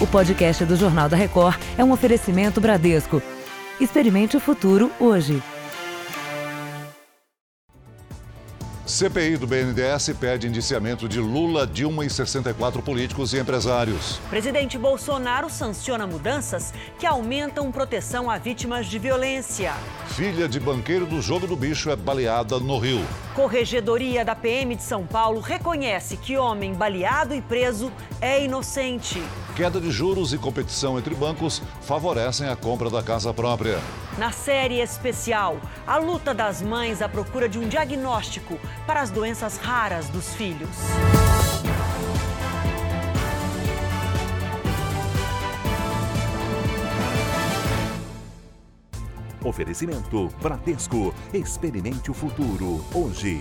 O podcast do Jornal da Record é um oferecimento Bradesco. Experimente o futuro hoje. CPI do BNDES pede indiciamento de Lula, Dilma e 64 políticos e empresários. Presidente Bolsonaro sanciona mudanças que aumentam proteção a vítimas de violência. Filha de banqueiro do Jogo do Bicho é baleada no Rio. Corregedoria da PM de São Paulo reconhece que homem baleado e preso é inocente. Queda de juros e competição entre bancos favorecem a compra da casa própria. Na série especial, a luta das mães à procura de um diagnóstico para as doenças raras dos filhos. Oferecimento Bradesco. Experimente o futuro hoje.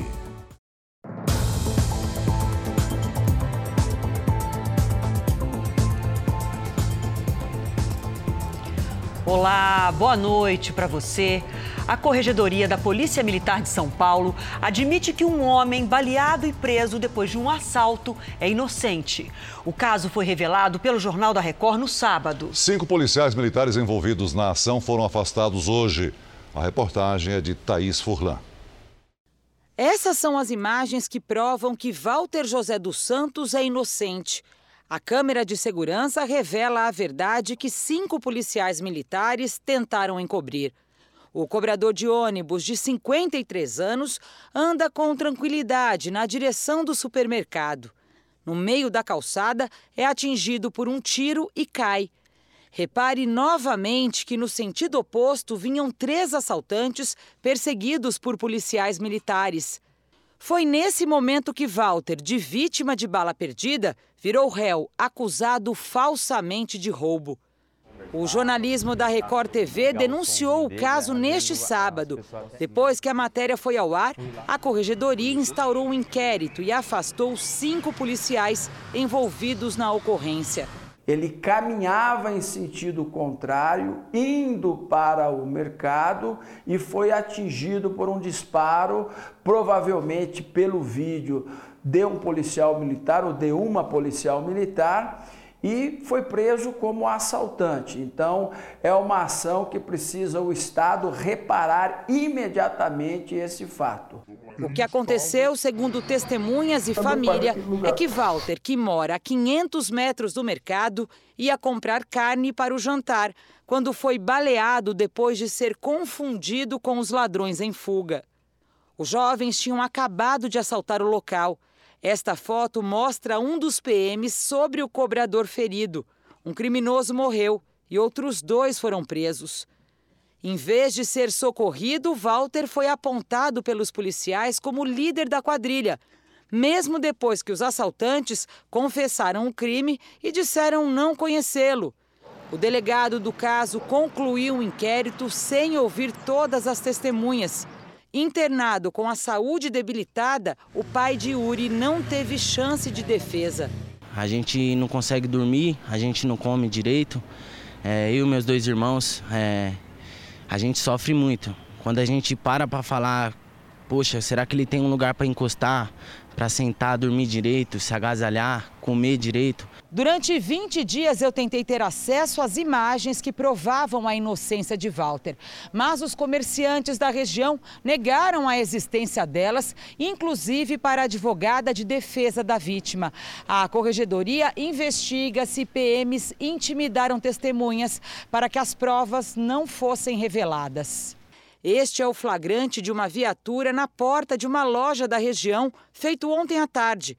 Olá, boa noite para você. A Corregedoria da Polícia Militar de São Paulo admite que um homem baleado e preso depois de um assalto é inocente. O caso foi revelado pelo Jornal da Record no sábado. Cinco policiais militares envolvidos na ação foram afastados hoje. A reportagem é de Thaís Furlan. Essas são as imagens que provam que Walter José dos Santos é inocente. A câmera de segurança revela a verdade que cinco policiais militares tentaram encobrir. O cobrador de ônibus, de 53 anos, anda com tranquilidade na direção do supermercado. No meio da calçada, é atingido por um tiro e cai. Repare novamente que no sentido oposto vinham três assaltantes perseguidos por policiais militares. Foi nesse momento que Walter, de vítima de bala perdida, virou réu, acusado falsamente de roubo. O jornalismo da Record TV denunciou o caso neste sábado. Depois que a matéria foi ao ar, a corregedoria instaurou um inquérito e afastou cinco policiais envolvidos na ocorrência. Ele caminhava em sentido contrário, indo para o mercado e foi atingido por um disparo, provavelmente pelo vídeo de um policial militar ou de uma policial militar e foi preso como assaltante. Então, é uma ação que precisa o Estado reparar imediatamente esse fato. O que aconteceu, segundo testemunhas e família, é que Walter, que mora a 500 metros do mercado, ia comprar carne para o jantar, quando foi baleado depois de ser confundido com os ladrões em fuga. Os jovens tinham acabado de assaltar o local esta foto mostra um dos PMs sobre o cobrador ferido. Um criminoso morreu e outros dois foram presos. Em vez de ser socorrido, Walter foi apontado pelos policiais como líder da quadrilha, mesmo depois que os assaltantes confessaram o crime e disseram não conhecê-lo. O delegado do caso concluiu o inquérito sem ouvir todas as testemunhas. Internado com a saúde debilitada, o pai de Yuri não teve chance de defesa. A gente não consegue dormir, a gente não come direito. É, eu e meus dois irmãos, é, a gente sofre muito. Quando a gente para para falar, poxa, será que ele tem um lugar para encostar, para sentar, dormir direito, se agasalhar, comer direito? Durante 20 dias eu tentei ter acesso às imagens que provavam a inocência de Walter, mas os comerciantes da região negaram a existência delas, inclusive para a advogada de defesa da vítima. A corregedoria investiga se PMs intimidaram testemunhas para que as provas não fossem reveladas. Este é o flagrante de uma viatura na porta de uma loja da região, feito ontem à tarde.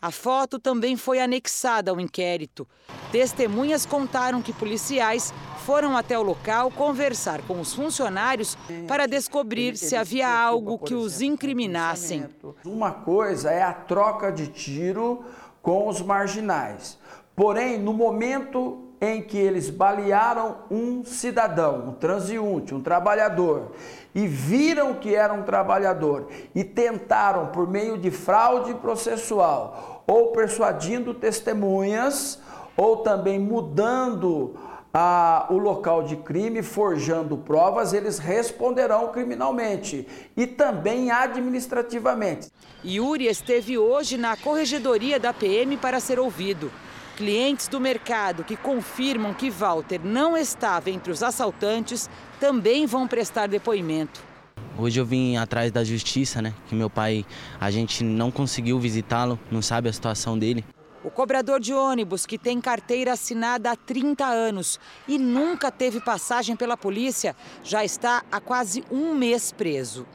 A foto também foi anexada ao inquérito. Testemunhas contaram que policiais foram até o local conversar com os funcionários para descobrir se havia algo que os incriminassem. Uma coisa é a troca de tiro com os marginais. Porém, no momento em que eles balearam um cidadão, um transeunte, um trabalhador, e viram que era um trabalhador e tentaram, por meio de fraude processual, ou persuadindo testemunhas, ou também mudando a, o local de crime, forjando provas, eles responderão criminalmente e também administrativamente. Yuri esteve hoje na corregedoria da PM para ser ouvido. Clientes do mercado que confirmam que Walter não estava entre os assaltantes também vão prestar depoimento. Hoje eu vim atrás da justiça, né? Que meu pai, a gente não conseguiu visitá-lo, não sabe a situação dele. O cobrador de ônibus, que tem carteira assinada há 30 anos e nunca teve passagem pela polícia, já está há quase um mês preso.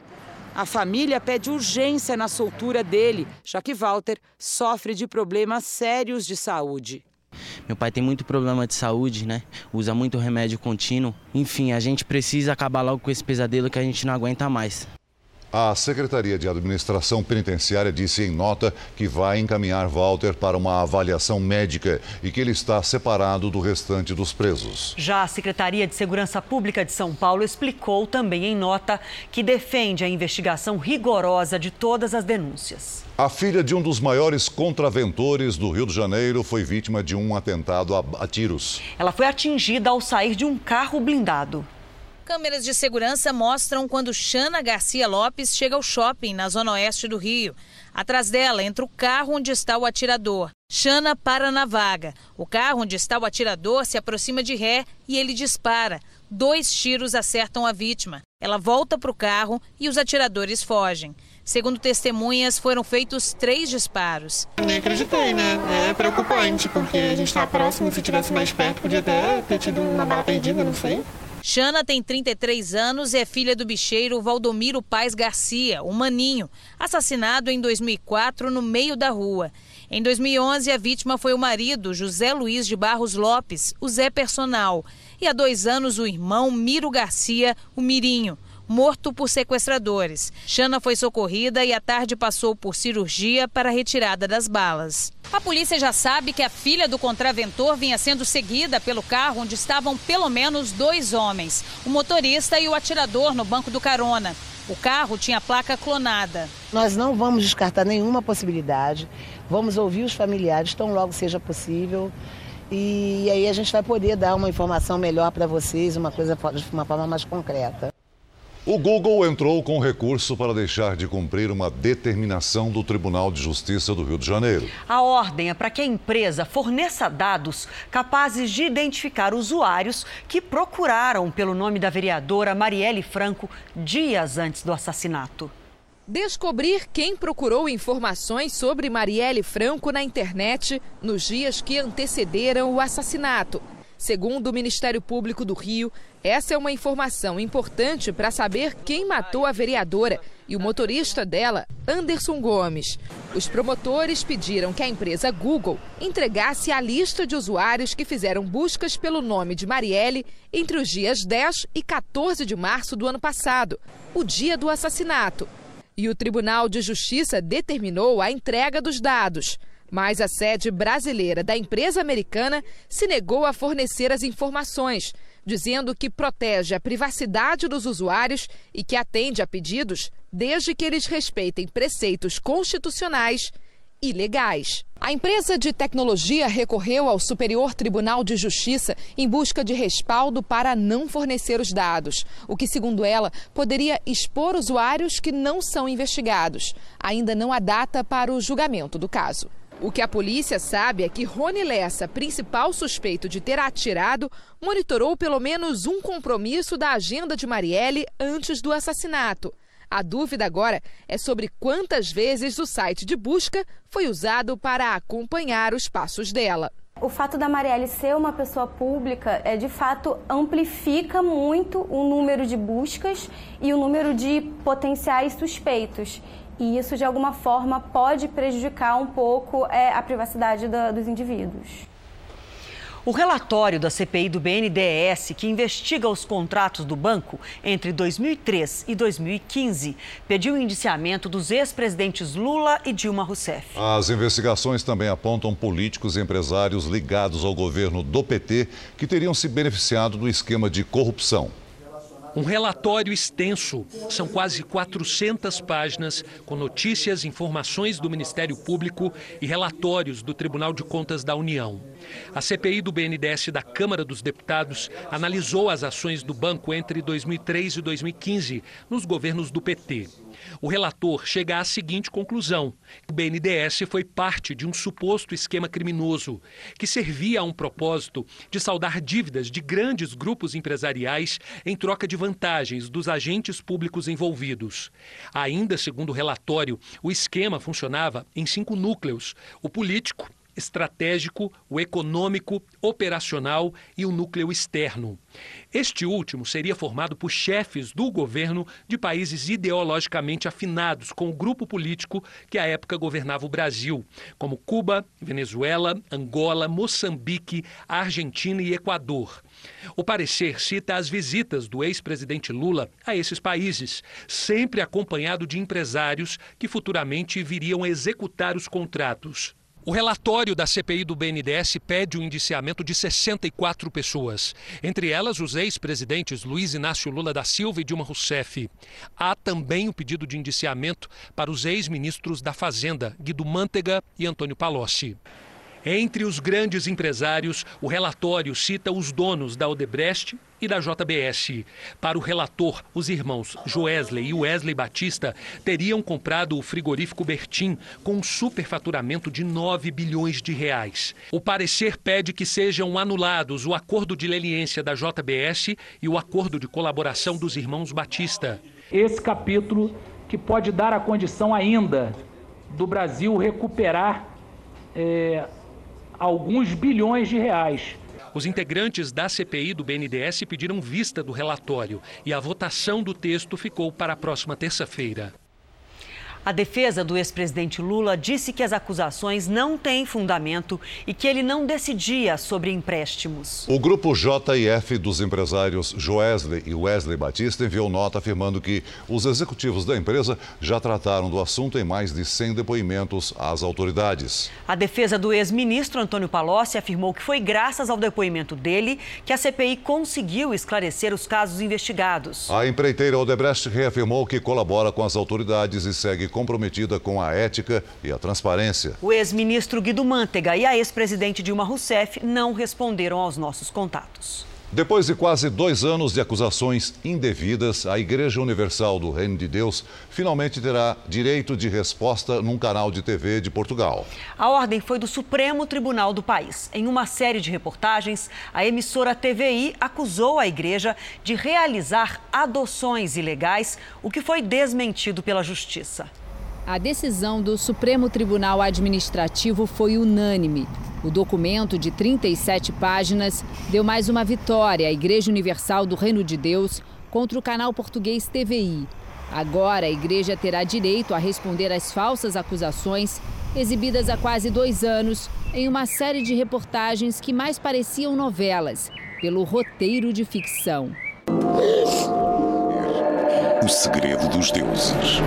A família pede urgência na soltura dele, já que Walter sofre de problemas sérios de saúde. Meu pai tem muito problema de saúde, né? Usa muito remédio contínuo. Enfim, a gente precisa acabar logo com esse pesadelo que a gente não aguenta mais. A Secretaria de Administração Penitenciária disse em nota que vai encaminhar Walter para uma avaliação médica e que ele está separado do restante dos presos. Já a Secretaria de Segurança Pública de São Paulo explicou também em nota que defende a investigação rigorosa de todas as denúncias. A filha de um dos maiores contraventores do Rio de Janeiro foi vítima de um atentado a tiros. Ela foi atingida ao sair de um carro blindado. Câmeras de segurança mostram quando Xana Garcia Lopes chega ao shopping na zona oeste do Rio. Atrás dela entra o carro onde está o atirador. Xana para na vaga. O carro onde está o atirador se aproxima de ré e ele dispara. Dois tiros acertam a vítima. Ela volta para o carro e os atiradores fogem. Segundo testemunhas, foram feitos três disparos. Nem acreditei, né? É preocupante, porque a gente está próximo. Se tivesse mais perto, podia até ter tido uma bala perdida, não sei. Xana tem 33 anos e é filha do bicheiro Valdomiro Paz Garcia, o Maninho, assassinado em 2004 no meio da rua. Em 2011, a vítima foi o marido, José Luiz de Barros Lopes, o Zé Personal. E há dois anos, o irmão Miro Garcia, o Mirinho morto por sequestradores. Xana foi socorrida e à tarde passou por cirurgia para retirada das balas. A polícia já sabe que a filha do contraventor vinha sendo seguida pelo carro onde estavam pelo menos dois homens, o motorista e o atirador no banco do carona. O carro tinha placa clonada. Nós não vamos descartar nenhuma possibilidade. Vamos ouvir os familiares tão logo seja possível. E aí a gente vai poder dar uma informação melhor para vocês, uma coisa de uma forma mais concreta. O Google entrou com recurso para deixar de cumprir uma determinação do Tribunal de Justiça do Rio de Janeiro. A ordem é para que a empresa forneça dados capazes de identificar usuários que procuraram pelo nome da vereadora Marielle Franco dias antes do assassinato. Descobrir quem procurou informações sobre Marielle Franco na internet nos dias que antecederam o assassinato. Segundo o Ministério Público do Rio, essa é uma informação importante para saber quem matou a vereadora e o motorista dela, Anderson Gomes. Os promotores pediram que a empresa Google entregasse a lista de usuários que fizeram buscas pelo nome de Marielle entre os dias 10 e 14 de março do ano passado, o dia do assassinato. E o Tribunal de Justiça determinou a entrega dos dados. Mas a sede brasileira da empresa americana se negou a fornecer as informações, dizendo que protege a privacidade dos usuários e que atende a pedidos desde que eles respeitem preceitos constitucionais e legais. A empresa de tecnologia recorreu ao Superior Tribunal de Justiça em busca de respaldo para não fornecer os dados, o que, segundo ela, poderia expor usuários que não são investigados. Ainda não há data para o julgamento do caso. O que a polícia sabe é que Rony Lessa, principal suspeito de ter atirado, monitorou pelo menos um compromisso da agenda de Marielle antes do assassinato. A dúvida agora é sobre quantas vezes o site de busca foi usado para acompanhar os passos dela. O fato da Marielle ser uma pessoa pública, é, de fato, amplifica muito o número de buscas e o número de potenciais suspeitos e isso de alguma forma pode prejudicar um pouco é, a privacidade da, dos indivíduos. O relatório da CPI do BNDES, que investiga os contratos do banco entre 2003 e 2015, pediu o indiciamento dos ex-presidentes Lula e Dilma Rousseff. As investigações também apontam políticos e empresários ligados ao governo do PT que teriam se beneficiado do esquema de corrupção. Um relatório extenso, são quase 400 páginas, com notícias, informações do Ministério Público e relatórios do Tribunal de Contas da União. A CPI do BNDES da Câmara dos Deputados analisou as ações do banco entre 2003 e 2015, nos governos do PT. O relator chega à seguinte conclusão: o BNDES foi parte de um suposto esquema criminoso que servia a um propósito de saldar dívidas de grandes grupos empresariais em troca de vantagens dos agentes públicos envolvidos. Ainda segundo o relatório, o esquema funcionava em cinco núcleos: o político, estratégico, o econômico, operacional e o núcleo externo. Este último seria formado por chefes do governo de países ideologicamente afinados com o grupo político que à época governava o Brasil, como Cuba, Venezuela, Angola, Moçambique, Argentina e Equador. O parecer cita as visitas do ex-presidente Lula a esses países, sempre acompanhado de empresários que futuramente viriam executar os contratos. O relatório da CPI do BNDES pede o indiciamento de 64 pessoas, entre elas os ex-presidentes Luiz Inácio Lula da Silva e Dilma Rousseff. Há também o pedido de indiciamento para os ex-ministros da Fazenda, Guido Mantega e Antônio Palocci. Entre os grandes empresários, o relatório cita os donos da Odebrecht e da JBS. Para o relator, os irmãos Joesley e Wesley Batista teriam comprado o frigorífico Bertin com um superfaturamento de 9 bilhões de reais. O parecer pede que sejam anulados o acordo de leniência da JBS e o acordo de colaboração dos irmãos Batista. Esse capítulo que pode dar a condição ainda do Brasil recuperar é, alguns bilhões de reais. Os integrantes da CPI do BNDES pediram vista do relatório e a votação do texto ficou para a próxima terça-feira. A defesa do ex-presidente Lula disse que as acusações não têm fundamento e que ele não decidia sobre empréstimos. O grupo JF dos empresários Joesley e Wesley Batista enviou nota afirmando que os executivos da empresa já trataram do assunto em mais de 100 depoimentos às autoridades. A defesa do ex-ministro Antônio Palocci afirmou que foi graças ao depoimento dele que a CPI conseguiu esclarecer os casos investigados. A empreiteira Odebrecht reafirmou que colabora com as autoridades e segue comprometida com a ética e a transparência. O ex-ministro Guido Mantega e a ex-presidente Dilma Rousseff não responderam aos nossos contatos. Depois de quase dois anos de acusações indevidas, a Igreja Universal do Reino de Deus finalmente terá direito de resposta num canal de TV de Portugal. A ordem foi do Supremo Tribunal do país. Em uma série de reportagens, a emissora TVI acusou a igreja de realizar adoções ilegais, o que foi desmentido pela Justiça. A decisão do Supremo Tribunal Administrativo foi unânime. O documento, de 37 páginas, deu mais uma vitória à Igreja Universal do Reino de Deus contra o canal português TVI. Agora, a igreja terá direito a responder às falsas acusações exibidas há quase dois anos em uma série de reportagens que mais pareciam novelas, pelo roteiro de ficção. O segredo dos deuses.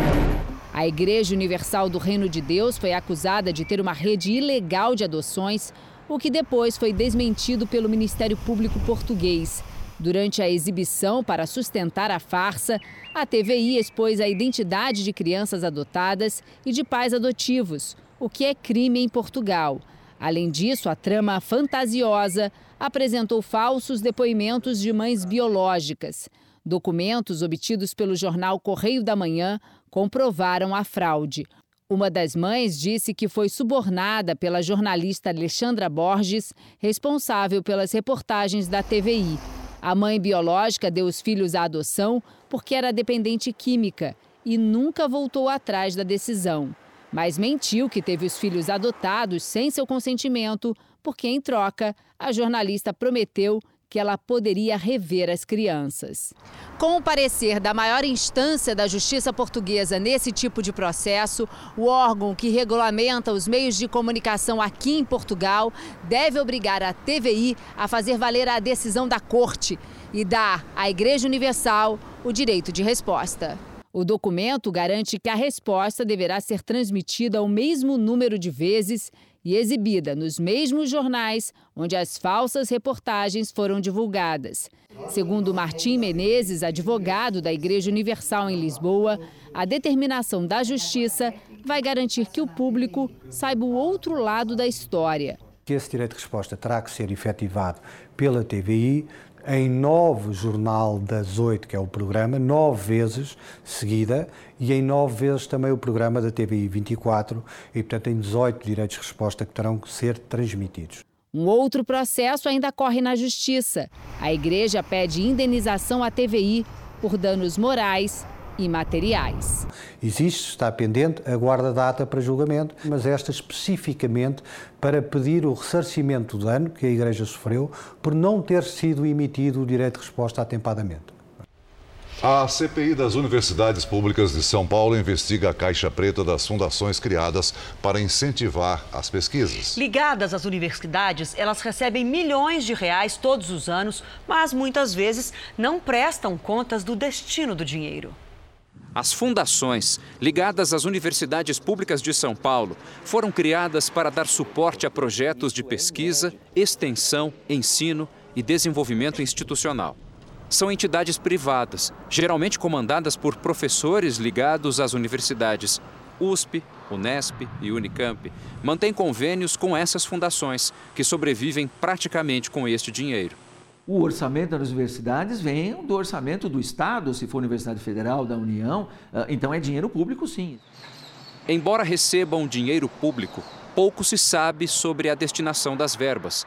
A Igreja Universal do Reino de Deus foi acusada de ter uma rede ilegal de adoções, o que depois foi desmentido pelo Ministério Público Português. Durante a exibição para sustentar a farsa, a TVI expôs a identidade de crianças adotadas e de pais adotivos, o que é crime em Portugal. Além disso, a trama fantasiosa apresentou falsos depoimentos de mães biológicas. Documentos obtidos pelo jornal Correio da Manhã comprovaram a fraude. Uma das mães disse que foi subornada pela jornalista Alexandra Borges, responsável pelas reportagens da TVI. A mãe biológica deu os filhos à adoção porque era dependente química e nunca voltou atrás da decisão. Mas mentiu que teve os filhos adotados sem seu consentimento, porque, em troca, a jornalista prometeu que ela poderia rever as crianças. Com o parecer da maior instância da justiça portuguesa nesse tipo de processo, o órgão que regulamenta os meios de comunicação aqui em Portugal deve obrigar a TVI a fazer valer a decisão da corte e dar à Igreja Universal o direito de resposta. O documento garante que a resposta deverá ser transmitida o mesmo número de vezes e exibida nos mesmos jornais onde as falsas reportagens foram divulgadas. Segundo Martim Menezes, advogado da Igreja Universal em Lisboa, a determinação da Justiça vai garantir que o público saiba o outro lado da história. esse direito de resposta terá que ser efetivado pela TVI em nove Jornal das Oito, que é o programa, nove vezes seguida, e em nove vezes também o programa da TVI 24, e portanto em 18 direitos de resposta que terão que ser transmitidos. Um outro processo ainda corre na Justiça. A igreja pede indenização à TVI por danos morais e materiais. Existe, está pendente, aguarda data para julgamento, mas esta especificamente para pedir o ressarcimento do dano que a Igreja sofreu por não ter sido emitido o direito de resposta atempadamente. A CPI das Universidades Públicas de São Paulo investiga a caixa preta das fundações criadas para incentivar as pesquisas. Ligadas às universidades, elas recebem milhões de reais todos os anos, mas muitas vezes não prestam contas do destino do dinheiro. As fundações, ligadas às universidades públicas de São Paulo, foram criadas para dar suporte a projetos de pesquisa, extensão, ensino e desenvolvimento institucional. São entidades privadas, geralmente comandadas por professores ligados às universidades. USP, Unesp e Unicamp mantêm convênios com essas fundações, que sobrevivem praticamente com este dinheiro o orçamento das universidades vem do orçamento do Estado, se for Universidade Federal, da União, ah, então é dinheiro público sim. Embora recebam dinheiro público, pouco se sabe sobre a destinação das verbas.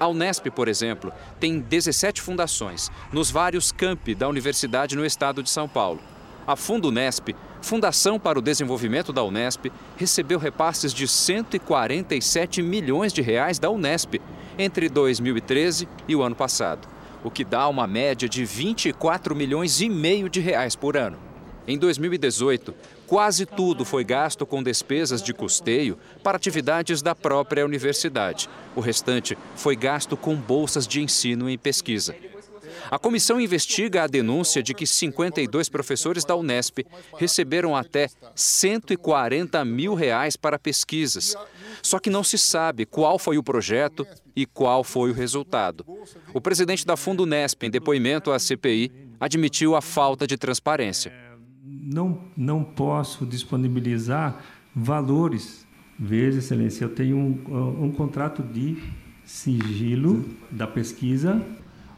A Unesp, por exemplo, tem 17 fundações nos vários campi da universidade no estado de São Paulo. A Fundo Unesp, Fundação para o Desenvolvimento da Unesp, recebeu repasses de 147 milhões de reais da Unesp entre 2013 e o ano passado, o que dá uma média de 24 milhões e meio de reais por ano. Em 2018, quase tudo foi gasto com despesas de custeio para atividades da própria universidade. O restante foi gasto com bolsas de ensino e pesquisa. A comissão investiga a denúncia de que 52 professores da Unesp receberam até 140 mil reais para pesquisas. Só que não se sabe qual foi o projeto e qual foi o resultado. O presidente da Fundo Unesp, em depoimento à CPI, admitiu a falta de transparência. Não, não posso disponibilizar valores. Veja, Excelência, eu tenho um, um contrato de sigilo da pesquisa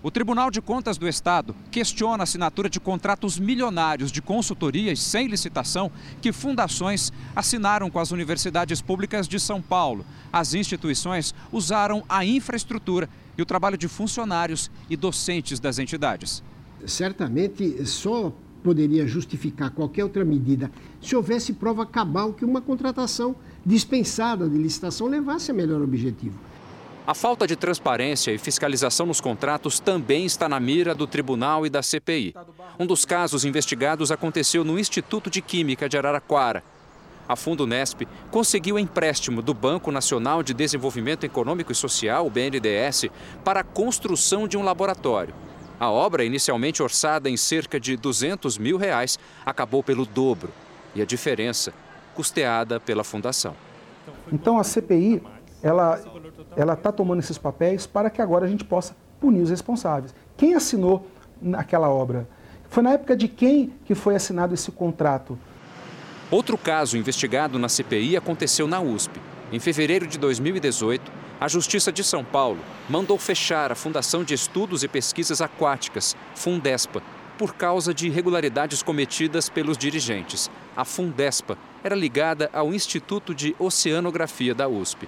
o Tribunal de Contas do Estado questiona a assinatura de contratos milionários de consultorias sem licitação que fundações assinaram com as universidades públicas de São Paulo. As instituições usaram a infraestrutura e o trabalho de funcionários e docentes das entidades. Certamente só poderia justificar qualquer outra medida se houvesse prova cabal que uma contratação dispensada de licitação levasse a melhor objetivo. A falta de transparência e fiscalização nos contratos também está na mira do tribunal e da CPI. Um dos casos investigados aconteceu no Instituto de Química de Araraquara. A Fundo Nesp conseguiu empréstimo do Banco Nacional de Desenvolvimento Econômico e Social, o BNDES, para a construção de um laboratório. A obra, inicialmente orçada em cerca de 200 mil reais, acabou pelo dobro. E a diferença, custeada pela fundação. Então a CPI ela ela está tomando esses papéis para que agora a gente possa punir os responsáveis. Quem assinou aquela obra? Foi na época de quem que foi assinado esse contrato? Outro caso investigado na CPI aconteceu na USP. Em fevereiro de 2018, a Justiça de São Paulo mandou fechar a Fundação de Estudos e Pesquisas Aquáticas, Fundespa, por causa de irregularidades cometidas pelos dirigentes. A Fundespa era ligada ao Instituto de Oceanografia da USP.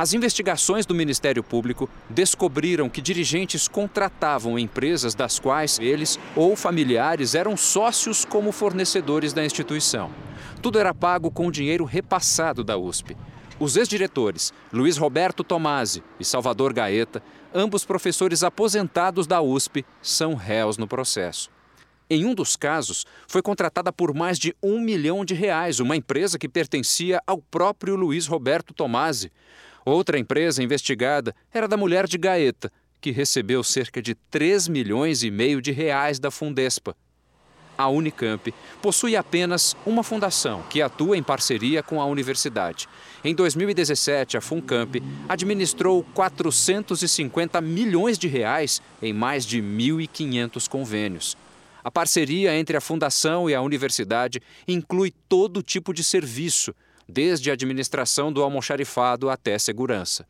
As investigações do Ministério Público descobriram que dirigentes contratavam empresas das quais eles ou familiares eram sócios como fornecedores da instituição. Tudo era pago com dinheiro repassado da USP. Os ex-diretores, Luiz Roberto Tomasi e Salvador Gaeta, ambos professores aposentados da USP, são réus no processo. Em um dos casos, foi contratada por mais de um milhão de reais uma empresa que pertencia ao próprio Luiz Roberto Tomasi. Outra empresa investigada era da mulher de Gaeta, que recebeu cerca de 3 milhões e meio de reais da Fundespa. A Unicamp possui apenas uma fundação que atua em parceria com a universidade. Em 2017, a Funcamp administrou 450 milhões de reais em mais de 1.500 convênios. A parceria entre a fundação e a universidade inclui todo tipo de serviço, desde a administração do almoxarifado até segurança.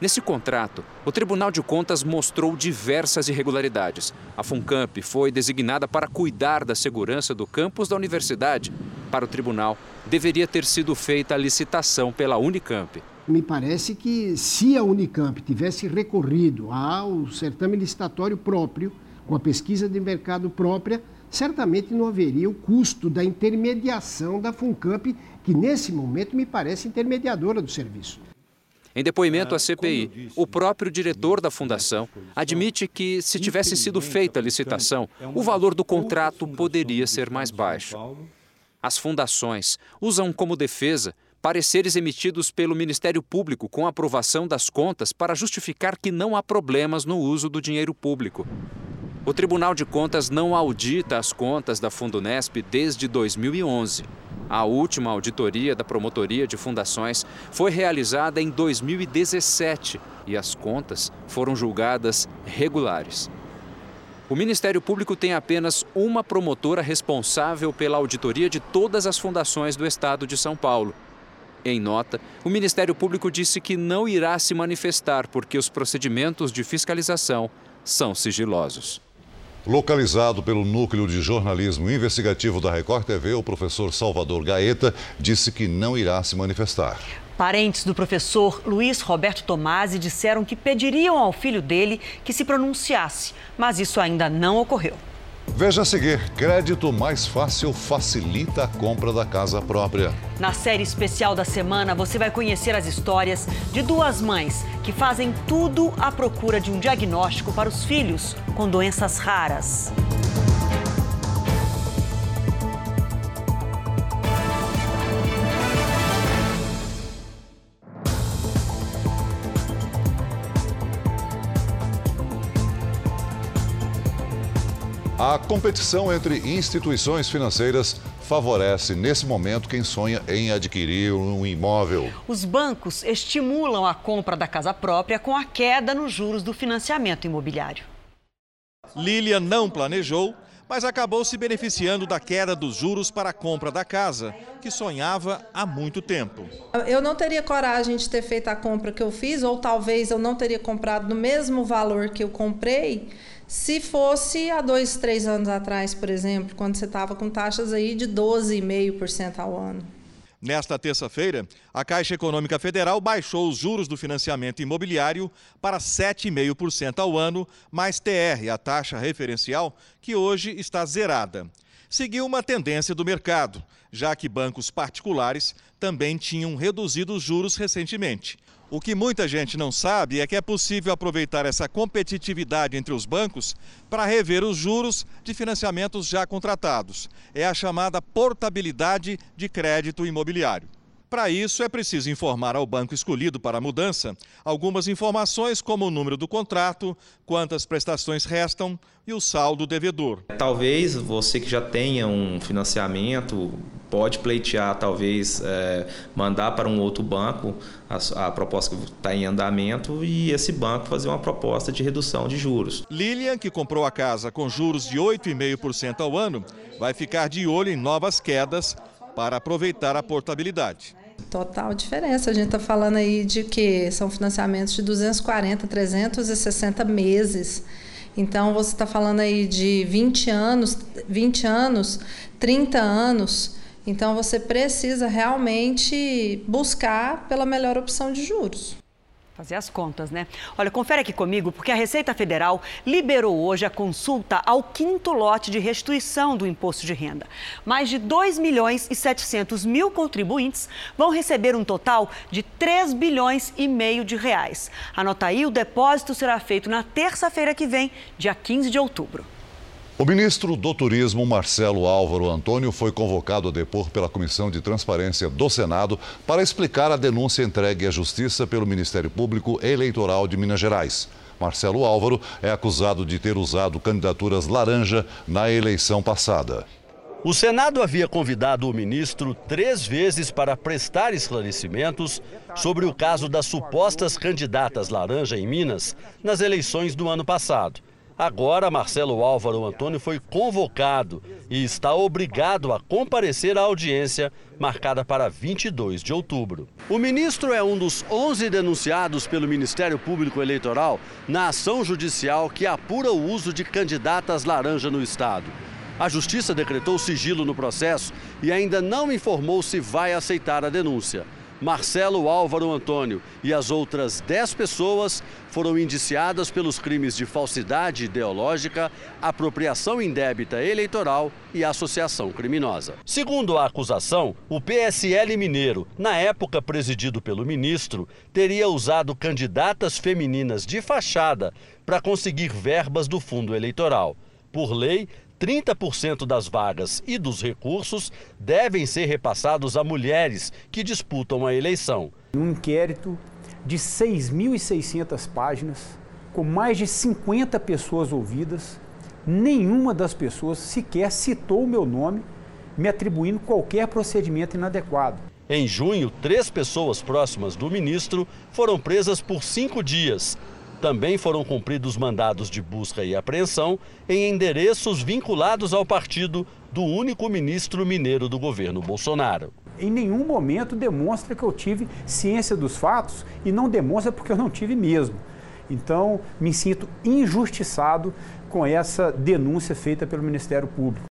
Nesse contrato, o Tribunal de Contas mostrou diversas irregularidades. A FUNCAMP foi designada para cuidar da segurança do campus da universidade. Para o tribunal, deveria ter sido feita a licitação pela Unicamp. Me parece que se a Unicamp tivesse recorrido ao certame licitatório próprio, com a pesquisa de mercado própria, certamente não haveria o custo da intermediação da FUNCAMP, que nesse momento me parece intermediadora do serviço. Em depoimento à CPI, o próprio diretor da fundação admite que, se tivesse sido feita a licitação, o valor do contrato poderia ser mais baixo. As fundações usam como defesa pareceres emitidos pelo Ministério Público com aprovação das contas para justificar que não há problemas no uso do dinheiro público. O Tribunal de Contas não audita as contas da Fundunesp desde 2011. A última auditoria da Promotoria de Fundações foi realizada em 2017 e as contas foram julgadas regulares. O Ministério Público tem apenas uma promotora responsável pela auditoria de todas as fundações do Estado de São Paulo. Em nota, o Ministério Público disse que não irá se manifestar porque os procedimentos de fiscalização são sigilosos. Localizado pelo Núcleo de Jornalismo Investigativo da Record TV, o professor Salvador Gaeta disse que não irá se manifestar. Parentes do professor Luiz Roberto Tomasi disseram que pediriam ao filho dele que se pronunciasse, mas isso ainda não ocorreu. Veja a seguir: crédito mais fácil facilita a compra da casa própria. Na série especial da semana, você vai conhecer as histórias de duas mães que fazem tudo à procura de um diagnóstico para os filhos com doenças raras. A competição entre instituições financeiras favorece, nesse momento, quem sonha em adquirir um imóvel. Os bancos estimulam a compra da casa própria com a queda nos juros do financiamento imobiliário. Lília não planejou, mas acabou se beneficiando da queda dos juros para a compra da casa, que sonhava há muito tempo. Eu não teria coragem de ter feito a compra que eu fiz, ou talvez eu não teria comprado no mesmo valor que eu comprei se fosse há dois, três anos atrás, por exemplo, quando você estava com taxas aí de 12,5% ao ano. Nesta terça-feira, a Caixa Econômica Federal baixou os juros do financiamento imobiliário para 7,5% ao ano, mais TR, a taxa referencial, que hoje está zerada. Seguiu uma tendência do mercado, já que bancos particulares também tinham reduzido os juros recentemente. O que muita gente não sabe é que é possível aproveitar essa competitividade entre os bancos para rever os juros de financiamentos já contratados. É a chamada portabilidade de crédito imobiliário. Para isso, é preciso informar ao banco escolhido para a mudança algumas informações, como o número do contrato, quantas prestações restam e o saldo devedor. Talvez você que já tenha um financiamento pode pleitear, talvez é, mandar para um outro banco a, a proposta que está em andamento e esse banco fazer uma proposta de redução de juros. Lilian, que comprou a casa com juros de 8,5% ao ano, vai ficar de olho em novas quedas para aproveitar a portabilidade. Total diferença. A gente está falando aí de que são financiamentos de 240, 360 meses. Então você está falando aí de 20 anos, 20 anos, 30 anos. Então você precisa realmente buscar pela melhor opção de juros. Fazer as contas, né? Olha, confere aqui comigo, porque a Receita Federal liberou hoje a consulta ao quinto lote de restituição do imposto de renda. Mais de 2 milhões e 700 mil contribuintes vão receber um total de 3 bilhões e meio de reais. Anota aí, o depósito será feito na terça-feira que vem, dia 15 de outubro. O ministro do Turismo, Marcelo Álvaro Antônio, foi convocado a depor pela Comissão de Transparência do Senado para explicar a denúncia entregue à Justiça pelo Ministério Público Eleitoral de Minas Gerais. Marcelo Álvaro é acusado de ter usado candidaturas laranja na eleição passada. O Senado havia convidado o ministro três vezes para prestar esclarecimentos sobre o caso das supostas candidatas laranja em Minas nas eleições do ano passado Agora, Marcelo Álvaro Antônio foi convocado e está obrigado a comparecer à audiência marcada para 22 de outubro. O ministro é um dos 11 denunciados pelo Ministério Público Eleitoral na ação judicial que apura o uso de candidatas laranja no estado. A justiça decretou sigilo no processo e ainda não informou se vai aceitar a denúncia. Marcelo Álvaro Antônio e as outras 10 pessoas foram indiciadas pelos crimes de falsidade ideológica, apropriação indébita eleitoral e associação criminosa. Segundo a acusação, o PSL mineiro, na época presidido pelo ministro, teria usado candidatas femininas de fachada para conseguir verbas do fundo eleitoral. Por lei, 30% das vagas e dos recursos devem ser repassados a mulheres que disputam a eleição. Um inquérito de 6.600 páginas, com mais de 50 pessoas ouvidas, nenhuma das pessoas sequer citou o meu nome, me atribuindo qualquer procedimento inadequado. Em junho, três pessoas próximas do ministro foram presas por cinco dias também foram cumpridos mandados de busca e apreensão em endereços vinculados ao partido do único ministro mineiro do governo Bolsonaro. Em nenhum momento demonstra que eu tive ciência dos fatos e não demonstra porque eu não tive mesmo. Então, me sinto injustiçado com essa denúncia feita pelo Ministério Público.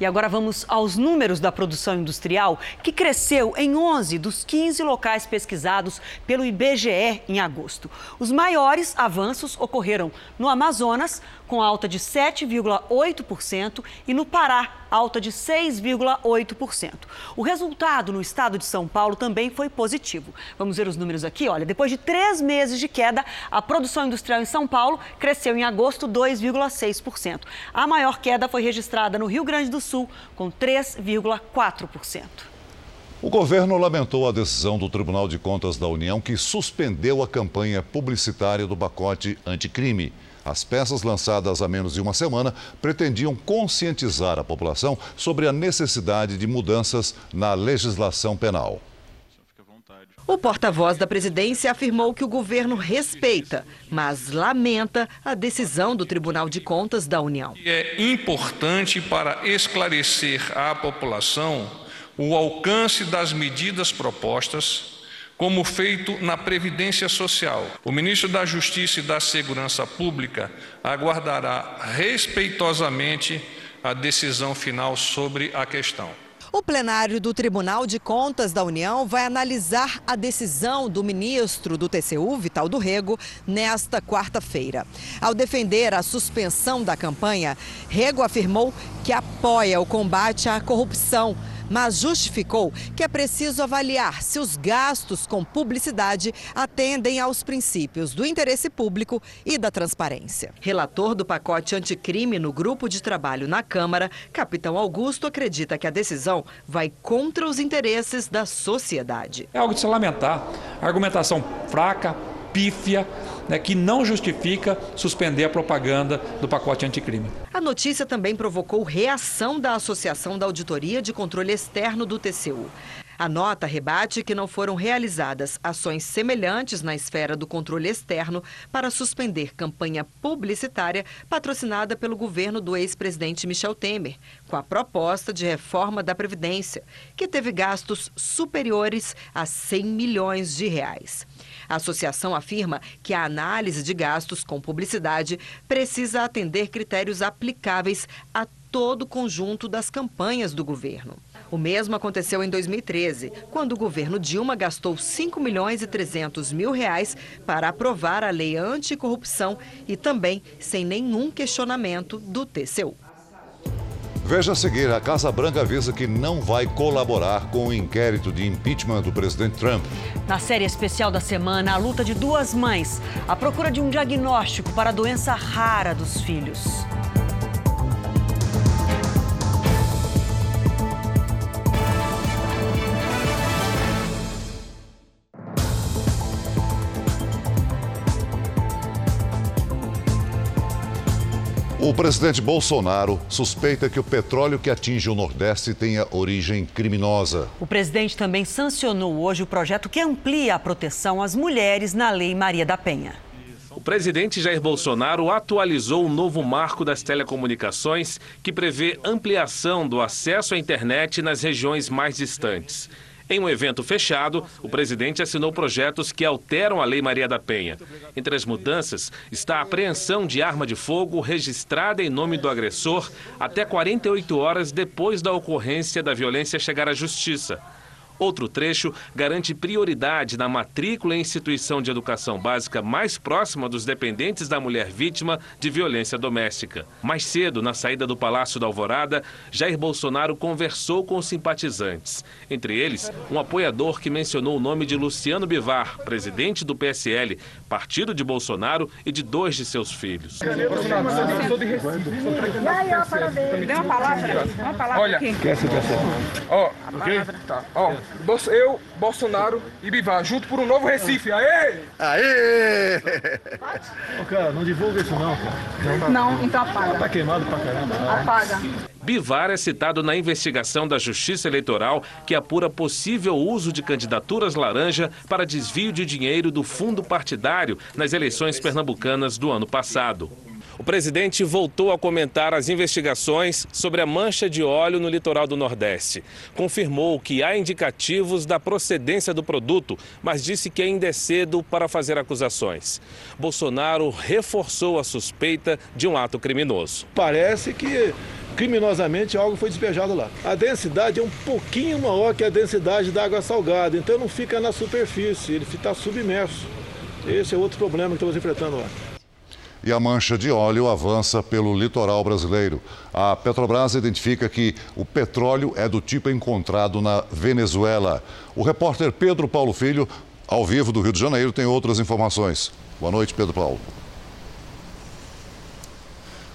E agora vamos aos números da produção industrial, que cresceu em 11 dos 15 locais pesquisados pelo IBGE em agosto. Os maiores avanços ocorreram no Amazonas, com alta de 7,8%, e no Pará, alta de 6,8%. O resultado no estado de São Paulo também foi positivo. Vamos ver os números aqui. Olha, depois de três meses de queda, a produção industrial em São Paulo cresceu em agosto 2,6%. A maior queda foi registrada no Rio Grande do Sul, com 3,4%. O governo lamentou a decisão do Tribunal de Contas da União que suspendeu a campanha publicitária do pacote anticrime. As peças lançadas há menos de uma semana pretendiam conscientizar a população sobre a necessidade de mudanças na legislação penal. O porta-voz da presidência afirmou que o governo respeita, mas lamenta a decisão do Tribunal de Contas da União. É importante para esclarecer à população o alcance das medidas propostas como feito na Previdência Social. O ministro da Justiça e da Segurança Pública aguardará respeitosamente a decisão final sobre a questão. O plenário do Tribunal de Contas da União vai analisar a decisão do ministro do TCU, Vital do Rego, nesta quarta-feira. Ao defender a suspensão da campanha, Rego afirmou que apoia o combate à corrupção mas justificou que é preciso avaliar se os gastos com publicidade atendem aos princípios do interesse público e da transparência. Relator do pacote anticrime no grupo de trabalho na Câmara, Capitão Augusto acredita que a decisão vai contra os interesses da sociedade. É algo de se lamentar. Argumentação fraca, pífia, né, que não justifica suspender a propaganda do pacote anticrime. A notícia também provocou reação da Associação da Auditoria de Controle Externo do TCU. A nota rebate que não foram realizadas ações semelhantes na esfera do controle externo para suspender campanha publicitária patrocinada pelo governo do ex-presidente Michel Temer, com a proposta de reforma da Previdência, que teve gastos superiores a 100 milhões de reais. A associação afirma que a análise de gastos com publicidade precisa atender critérios aplicáveis a todo o conjunto das campanhas do governo. O mesmo aconteceu em 2013, quando o governo Dilma gastou 5 milhões e 300 mil reais para aprovar a lei anticorrupção e também sem nenhum questionamento do TCU. Veja a seguir: a Casa Branca avisa que não vai colaborar com o inquérito de impeachment do presidente Trump. Na série especial da semana, a luta de duas mães, a procura de um diagnóstico para a doença rara dos filhos. O presidente Bolsonaro suspeita que o petróleo que atinge o Nordeste tenha origem criminosa. O presidente também sancionou hoje o projeto que amplia a proteção às mulheres na Lei Maria da Penha. O presidente Jair Bolsonaro atualizou o novo marco das telecomunicações que prevê ampliação do acesso à internet nas regiões mais distantes. Em um evento fechado, o presidente assinou projetos que alteram a Lei Maria da Penha. Entre as mudanças está a apreensão de arma de fogo registrada em nome do agressor até 48 horas depois da ocorrência da violência chegar à justiça. Outro trecho garante prioridade na matrícula em instituição de educação básica mais próxima dos dependentes da mulher vítima de violência doméstica. Mais cedo, na saída do Palácio da Alvorada, Jair Bolsonaro conversou com os simpatizantes. Entre eles, um apoiador que mencionou o nome de Luciano Bivar, presidente do PSL, partido de Bolsonaro e de dois de seus filhos. Olha, ó, ok? Tá, ó. Eu, Bolsonaro e Bivar, junto por um novo Recife. Aê! Aê! Ô, cara, não divulga isso não, cara. Não, então apaga. Tá queimado pra caramba. Apaga. Bivar é citado na investigação da Justiça Eleitoral que apura possível uso de candidaturas laranja para desvio de dinheiro do fundo partidário nas eleições pernambucanas do ano passado. O presidente voltou a comentar as investigações sobre a mancha de óleo no litoral do Nordeste. Confirmou que há indicativos da procedência do produto, mas disse que ainda é cedo para fazer acusações. Bolsonaro reforçou a suspeita de um ato criminoso. Parece que criminosamente algo foi despejado lá. A densidade é um pouquinho maior que a densidade da água salgada, então não fica na superfície, ele está submerso. Esse é outro problema que estamos enfrentando lá e a mancha de óleo avança pelo litoral brasileiro. A Petrobras identifica que o petróleo é do tipo encontrado na Venezuela. O repórter Pedro Paulo Filho, ao vivo do Rio de Janeiro, tem outras informações. Boa noite, Pedro Paulo.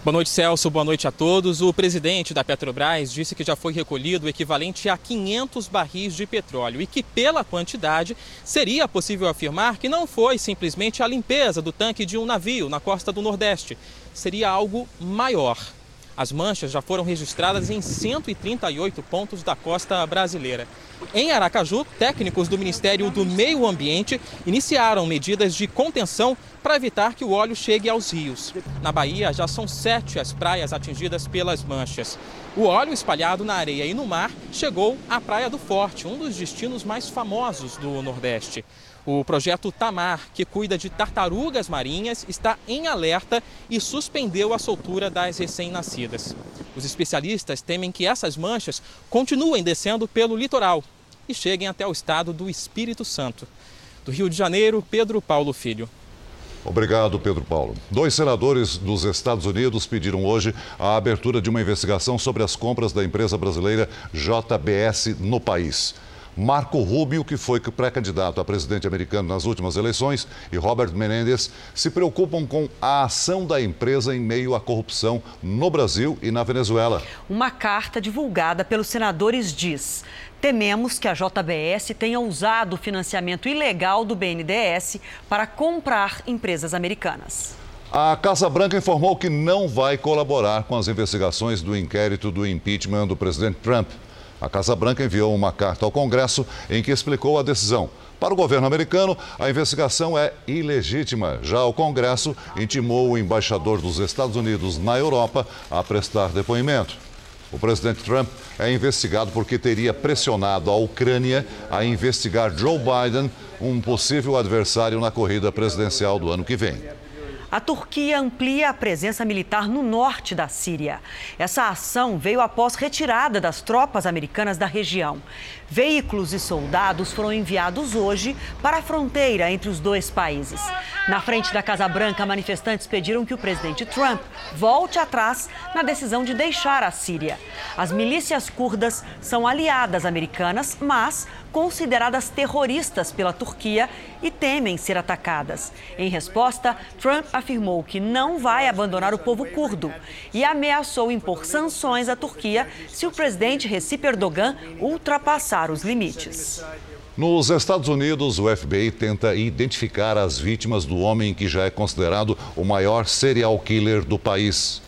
Boa noite, Celso. Boa noite a todos. O presidente da Petrobras disse que já foi recolhido o equivalente a 500 barris de petróleo e que, pela quantidade, seria possível afirmar que não foi simplesmente a limpeza do tanque de um navio na costa do Nordeste. Seria algo maior. As manchas já foram registradas em 138 pontos da costa brasileira. Em Aracaju, técnicos do Ministério do Meio Ambiente iniciaram medidas de contenção para evitar que o óleo chegue aos rios. Na Bahia, já são sete as praias atingidas pelas manchas. O óleo espalhado na areia e no mar chegou à Praia do Forte, um dos destinos mais famosos do Nordeste. O projeto Tamar, que cuida de tartarugas marinhas, está em alerta e suspendeu a soltura das recém-nascidas. Os especialistas temem que essas manchas continuem descendo pelo litoral e cheguem até o estado do Espírito Santo. Do Rio de Janeiro, Pedro Paulo Filho. Obrigado, Pedro Paulo. Dois senadores dos Estados Unidos pediram hoje a abertura de uma investigação sobre as compras da empresa brasileira JBS no país. Marco Rubio, que foi pré-candidato a presidente americano nas últimas eleições, e Robert Menendez se preocupam com a ação da empresa em meio à corrupção no Brasil e na Venezuela. Uma carta divulgada pelos senadores diz: Tememos que a JBS tenha usado o financiamento ilegal do BNDES para comprar empresas americanas. A Casa Branca informou que não vai colaborar com as investigações do inquérito do impeachment do presidente Trump. A Casa Branca enviou uma carta ao Congresso em que explicou a decisão. Para o governo americano, a investigação é ilegítima. Já o Congresso intimou o embaixador dos Estados Unidos na Europa a prestar depoimento. O presidente Trump é investigado porque teria pressionado a Ucrânia a investigar Joe Biden, um possível adversário na corrida presidencial do ano que vem. A Turquia amplia a presença militar no norte da Síria. Essa ação veio após retirada das tropas americanas da região. Veículos e soldados foram enviados hoje para a fronteira entre os dois países. Na frente da Casa Branca, manifestantes pediram que o presidente Trump volte atrás na decisão de deixar a Síria. As milícias curdas são aliadas americanas, mas consideradas terroristas pela Turquia e temem ser atacadas. Em resposta, Trump afirmou que não vai abandonar o povo curdo e ameaçou impor sanções à Turquia se o presidente Recep Erdogan ultrapassar ultrapassar os limites. Nos Estados Unidos, o FBI tenta identificar as vítimas do homem que já é considerado o maior serial killer do país.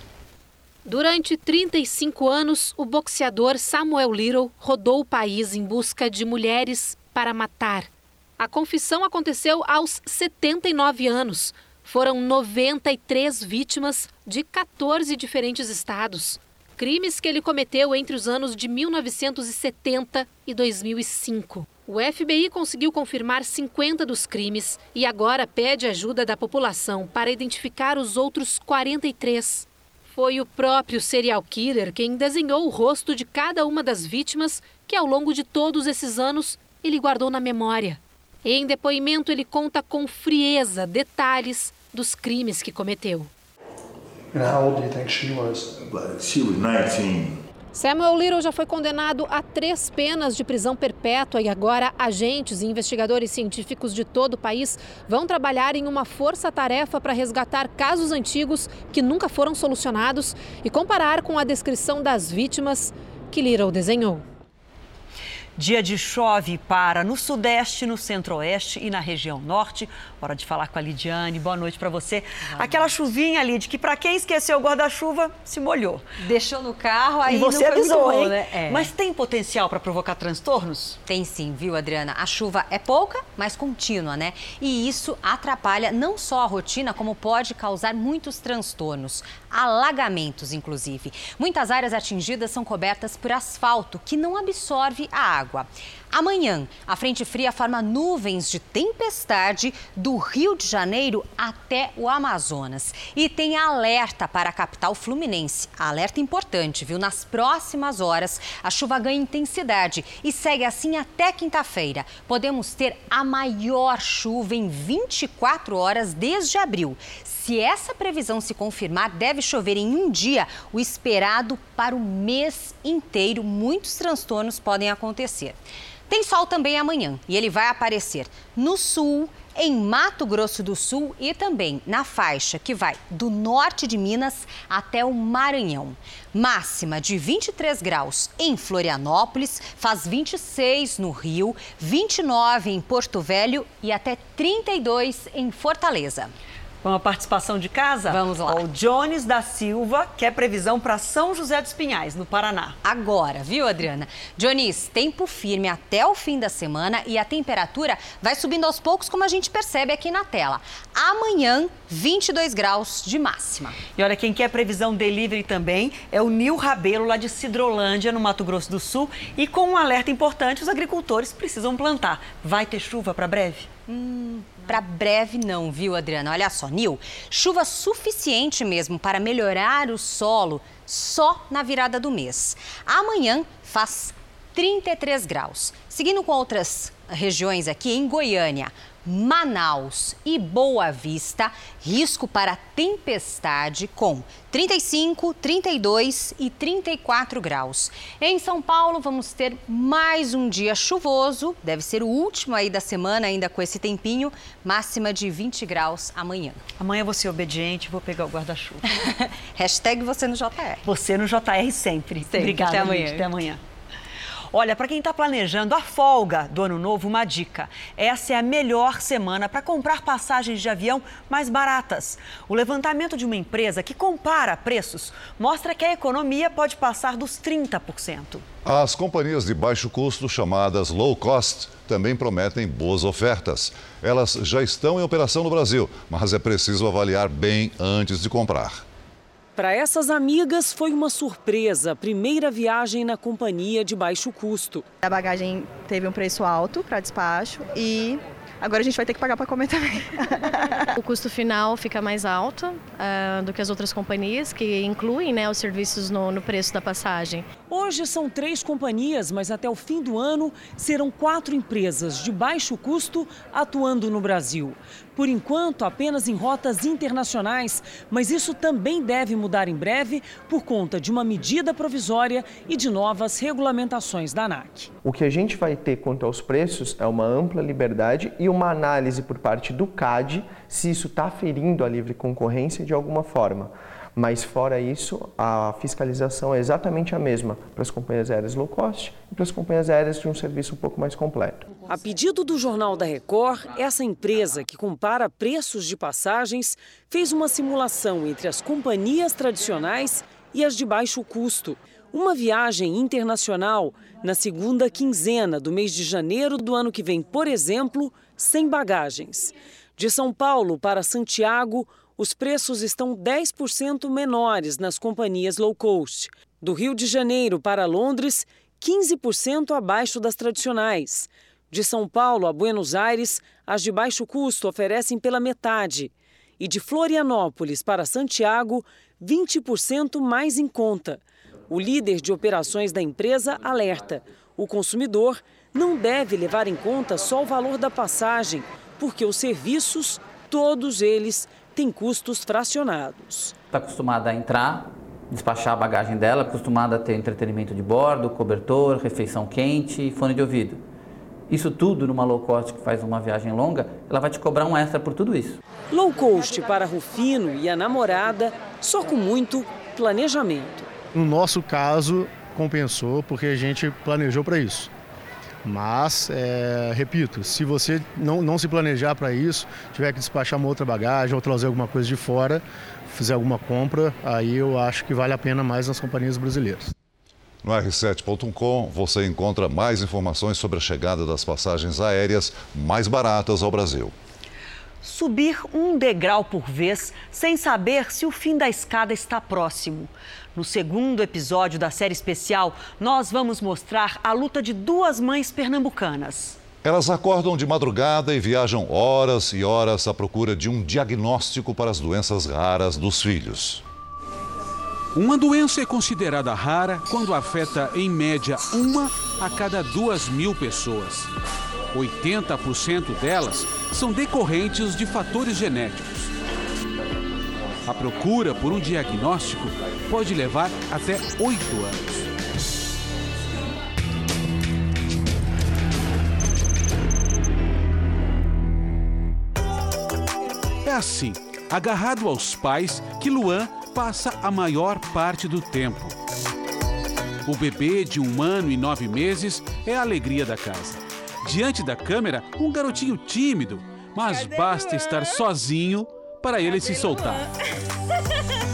Durante 35 anos, o boxeador Samuel Little rodou o país em busca de mulheres para matar. A confissão aconteceu aos 79 anos. Foram 93 vítimas de 14 diferentes estados. Crimes que ele cometeu entre os anos de 1970 e 2005. O FBI conseguiu confirmar 50 dos crimes e agora pede ajuda da população para identificar os outros 43. Foi o próprio serial killer quem desenhou o rosto de cada uma das vítimas que, ao longo de todos esses anos, ele guardou na memória. Em depoimento, ele conta com frieza detalhes dos crimes que cometeu. And how old do you think she was? She was 19. Samuel Little já foi condenado a três penas de prisão perpétua e agora agentes e investigadores científicos de todo o país vão trabalhar em uma força-tarefa para resgatar casos antigos que nunca foram solucionados e comparar com a descrição das vítimas que Little desenhou. Dia de chove para no sudeste, no centro-oeste e na região norte. Hora de falar com a Lidiane. Boa noite para você. Aquela chuvinha, Lid, que para quem esqueceu o guarda-chuva, se molhou. Deixou no carro, aí e você avisou, bom, hein? né? É. Mas tem potencial para provocar transtornos? Tem sim, viu, Adriana? A chuva é pouca, mas contínua, né? E isso atrapalha não só a rotina, como pode causar muitos transtornos, alagamentos, inclusive. Muitas áreas atingidas são cobertas por asfalto, que não absorve a água. Amanhã, a frente fria forma nuvens de tempestade do Rio de Janeiro até o Amazonas. E tem alerta para a capital fluminense. Alerta importante, viu? Nas próximas horas, a chuva ganha intensidade e segue assim até quinta-feira. Podemos ter a maior chuva em 24 horas desde abril. Se essa previsão se confirmar, deve chover em um dia o esperado para o mês inteiro. Muitos transtornos podem acontecer. Tem sol também amanhã e ele vai aparecer no sul, em Mato Grosso do Sul e também na faixa que vai do norte de Minas até o Maranhão. Máxima de 23 graus em Florianópolis, faz 26 no Rio, 29 em Porto Velho e até 32 em Fortaleza. Uma participação de casa? Vamos lá. O Jones da Silva quer previsão para São José dos Pinhais, no Paraná. Agora, viu, Adriana? Jones, tempo firme até o fim da semana e a temperatura vai subindo aos poucos, como a gente percebe aqui na tela. Amanhã, 22 graus de máxima. E olha, quem quer previsão delivery também é o Nil Rabelo, lá de Cidrolândia, no Mato Grosso do Sul. E com um alerta importante, os agricultores precisam plantar. Vai ter chuva para breve? Hum, para breve não, viu, Adriana? Olha só, Nil, chuva suficiente mesmo para melhorar o solo só na virada do mês. Amanhã faz 33 graus. Seguindo com outras regiões aqui, em Goiânia, Manaus e Boa Vista, risco para tempestade com 35, 32 e 34 graus. Em São Paulo, vamos ter mais um dia chuvoso, deve ser o último aí da semana, ainda com esse tempinho, máxima de 20 graus amanhã. Amanhã vou ser obediente, vou pegar o guarda-chuva. Hashtag você no JR. Você no JR sempre. sempre. Obrigada, Até amanhã. Até amanhã. Olha, para quem está planejando a folga do ano novo, uma dica. Essa é a melhor semana para comprar passagens de avião mais baratas. O levantamento de uma empresa que compara preços mostra que a economia pode passar dos 30%. As companhias de baixo custo, chamadas low cost, também prometem boas ofertas. Elas já estão em operação no Brasil, mas é preciso avaliar bem antes de comprar. Para essas amigas foi uma surpresa, primeira viagem na companhia de baixo custo. A bagagem teve um preço alto para despacho e agora a gente vai ter que pagar para comer também. o custo final fica mais alto uh, do que as outras companhias, que incluem né, os serviços no, no preço da passagem. Hoje são três companhias, mas até o fim do ano serão quatro empresas de baixo custo atuando no Brasil. Por enquanto, apenas em rotas internacionais, mas isso também deve mudar em breve por conta de uma medida provisória e de novas regulamentações da ANAC. O que a gente vai ter quanto aos preços é uma ampla liberdade e uma análise por parte do CAD se isso está ferindo a livre concorrência de alguma forma. Mas fora isso, a fiscalização é exatamente a mesma para as companhias aéreas low cost e para as companhias aéreas de um serviço um pouco mais completo. A pedido do Jornal da Record, essa empresa que compara preços de passagens fez uma simulação entre as companhias tradicionais e as de baixo custo. Uma viagem internacional na segunda quinzena do mês de janeiro do ano que vem, por exemplo, sem bagagens. De São Paulo para Santiago, os preços estão 10% menores nas companhias low cost. Do Rio de Janeiro para Londres, 15% abaixo das tradicionais. De São Paulo a Buenos Aires, as de baixo custo oferecem pela metade. E de Florianópolis para Santiago, 20% mais em conta. O líder de operações da empresa alerta: o consumidor não deve levar em conta só o valor da passagem, porque os serviços, todos eles, têm custos fracionados. Está acostumada a entrar, despachar a bagagem dela, acostumada a ter entretenimento de bordo, cobertor, refeição quente e fone de ouvido. Isso tudo numa low cost que faz uma viagem longa, ela vai te cobrar um extra por tudo isso. Low cost para Rufino e a namorada, só com muito planejamento. No nosso caso, compensou porque a gente planejou para isso. Mas, é, repito, se você não, não se planejar para isso, tiver que despachar uma outra bagagem ou trazer alguma coisa de fora, fizer alguma compra, aí eu acho que vale a pena mais nas companhias brasileiras. No r7.com você encontra mais informações sobre a chegada das passagens aéreas mais baratas ao Brasil. Subir um degrau por vez sem saber se o fim da escada está próximo. No segundo episódio da série especial, nós vamos mostrar a luta de duas mães pernambucanas. Elas acordam de madrugada e viajam horas e horas à procura de um diagnóstico para as doenças raras dos filhos. Uma doença é considerada rara quando afeta, em média, uma a cada duas mil pessoas. 80% delas são decorrentes de fatores genéticos. A procura por um diagnóstico pode levar até oito anos. É assim, agarrado aos pais, que Luan passa a maior parte do tempo. O bebê de um ano e nove meses é a alegria da casa. Diante da câmera, um garotinho tímido, mas basta estar sozinho para ele se soltar.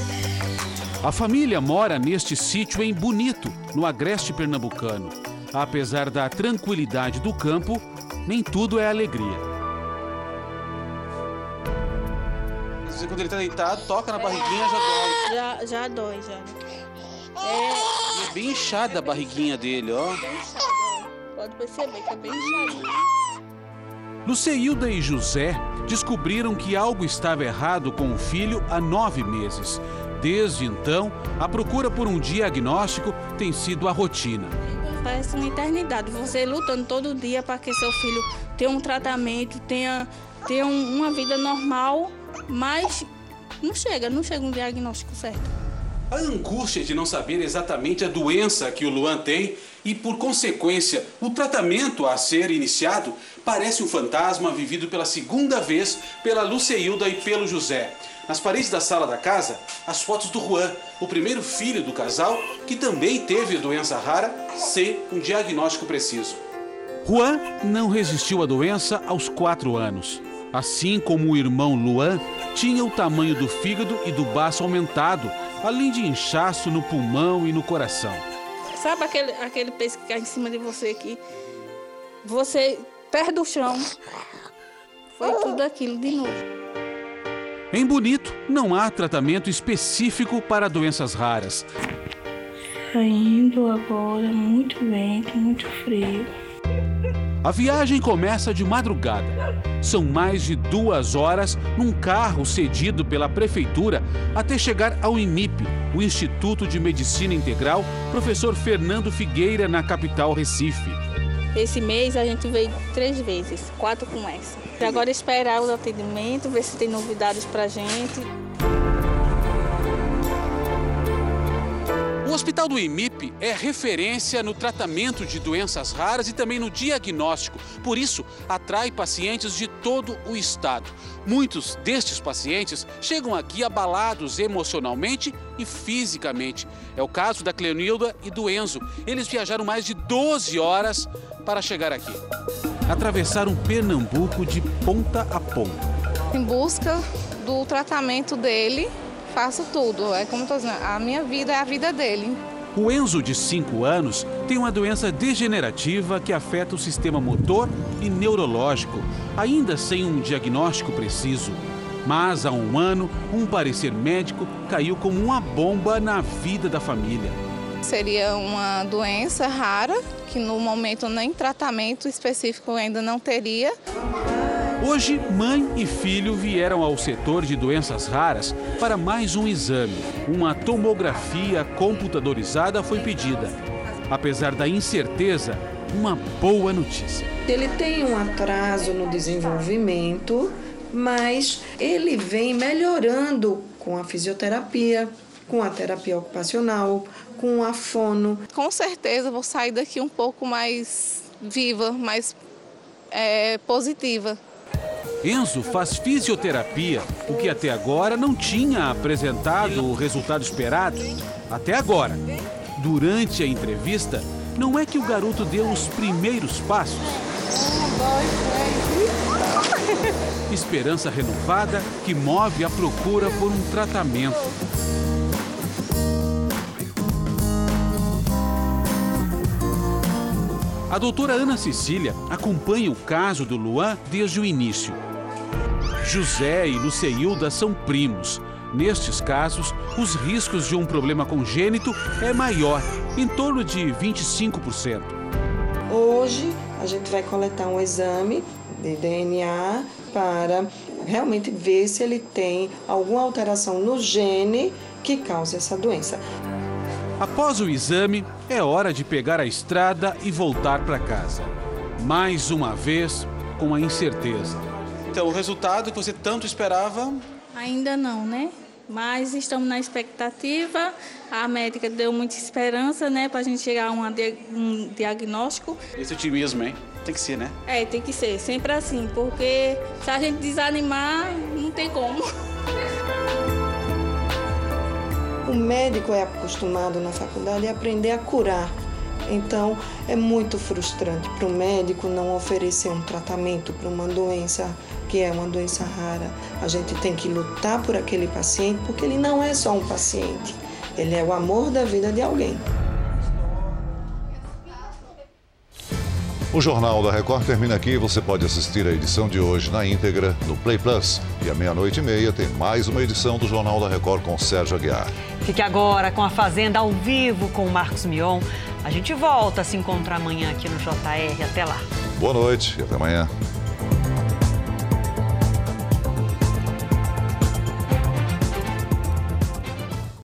A família mora neste sítio em Bonito, no agreste pernambucano. Apesar da tranquilidade do campo, nem tudo é alegria. Quando ele está deitado, toca na barriguinha, já dói. Já, já dói, já. É... é bem inchada a barriguinha dele, ó. Pode perceber que é bem inchadinho. Luceilda e José descobriram que algo estava errado com o filho há nove meses. Desde então, a procura por um diagnóstico tem sido a rotina. Parece uma eternidade. Você lutando todo dia para que seu filho tenha um tratamento, tenha, tenha uma vida normal, mas não chega, não chega um diagnóstico certo. A angústia de não saber exatamente a doença que o Luan tem e, por consequência, o tratamento a ser iniciado parece um fantasma vivido pela segunda vez pela Luceilda e pelo José. Nas paredes da sala da casa, as fotos do Juan, o primeiro filho do casal, que também teve doença rara sem um diagnóstico preciso. Juan não resistiu à doença aos quatro anos. Assim como o irmão Luan, tinha o tamanho do fígado e do baço aumentado além de inchaço no pulmão e no coração. Sabe aquele, aquele peixe que cai em cima de você aqui? Você perde o chão. Foi tudo aquilo de novo. Em Bonito, não há tratamento específico para doenças raras. Saindo agora, muito vento, muito frio. A viagem começa de madrugada. São mais de duas horas num carro cedido pela prefeitura até chegar ao IMIP, o Instituto de Medicina Integral, professor Fernando Figueira, na capital Recife. Esse mês a gente veio três vezes, quatro com essa. Agora esperar o atendimento, ver se tem novidades pra gente. Hospital do IMIP é referência no tratamento de doenças raras e também no diagnóstico. Por isso, atrai pacientes de todo o estado. Muitos destes pacientes chegam aqui abalados emocionalmente e fisicamente. É o caso da Cleonilda e do Enzo. Eles viajaram mais de 12 horas para chegar aqui. Atravessaram Pernambuco de ponta a ponta. Em busca do tratamento dele faço tudo. É como tô dizendo, a minha vida é a vida dele. O Enzo, de 5 anos, tem uma doença degenerativa que afeta o sistema motor e neurológico, ainda sem um diagnóstico preciso. Mas há um ano, um parecer médico caiu como uma bomba na vida da família. Seria uma doença rara, que no momento nem tratamento específico ainda não teria. Hoje, mãe e filho vieram ao setor de doenças raras para mais um exame. Uma tomografia computadorizada foi pedida. Apesar da incerteza, uma boa notícia. Ele tem um atraso no desenvolvimento, mas ele vem melhorando com a fisioterapia, com a terapia ocupacional, com a fono. Com certeza vou sair daqui um pouco mais viva, mais é, positiva. Enzo faz fisioterapia, o que até agora não tinha apresentado o resultado esperado. Até agora. Durante a entrevista, não é que o garoto deu os primeiros passos. Esperança renovada que move a procura por um tratamento. A doutora Ana Cecília acompanha o caso do Luan desde o início. José e Luceilda são primos. Nestes casos, os riscos de um problema congênito é maior, em torno de 25%. Hoje, a gente vai coletar um exame de DNA para realmente ver se ele tem alguma alteração no gene que causa essa doença. Após o exame, é hora de pegar a estrada e voltar para casa. Mais uma vez, com a incerteza. Então, o resultado que você tanto esperava? Ainda não, né? Mas estamos na expectativa. A médica deu muita esperança, né, para a gente chegar a um diagnóstico. Esse otimismo, hein? Tem que ser, né? É, tem que ser, sempre assim, porque se a gente desanimar, não tem como. O médico é acostumado na faculdade a aprender a curar. Então, é muito frustrante para o médico não oferecer um tratamento para uma doença que é uma doença rara. A gente tem que lutar por aquele paciente, porque ele não é só um paciente, ele é o amor da vida de alguém. O Jornal da Record termina aqui. Você pode assistir a edição de hoje na íntegra no Play Plus. E à meia-noite e meia tem mais uma edição do Jornal da Record com Sérgio Aguiar. Fique agora com a Fazenda ao vivo com o Marcos Mion. A gente volta a se encontrar amanhã aqui no JR. Até lá. Boa noite e até amanhã.